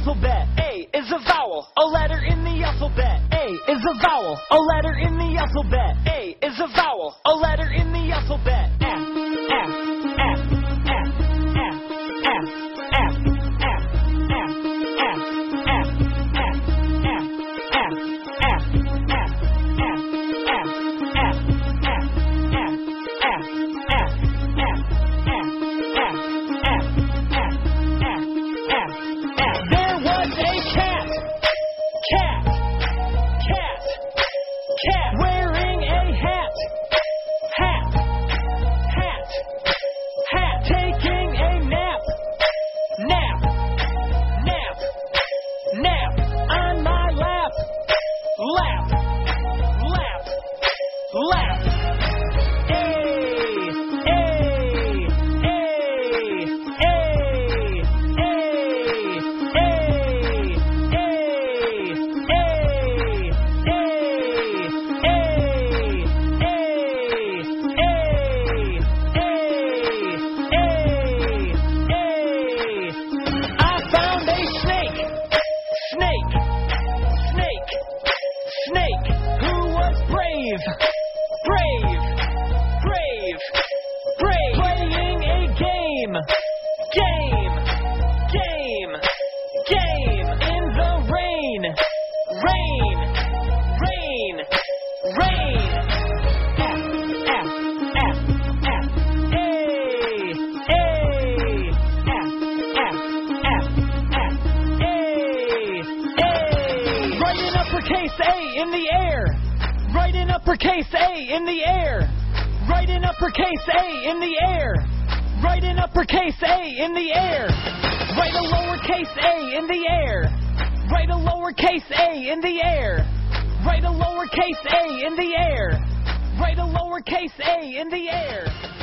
alphabet. A is a vowel, a letter in the alphabet. A is a vowel, a letter in the alphabet. A is a vowel, a letter in the alphabet. left. Snake, snake, who was brave? Uppercase A in the air. Write in uppercase A in the air. Write in uppercase A in the air. Write in uppercase A in the air. Write a lowercase a in the air. Write a lowercase a in the air. Write a lowercase a in the air. Write a lowercase a in the air.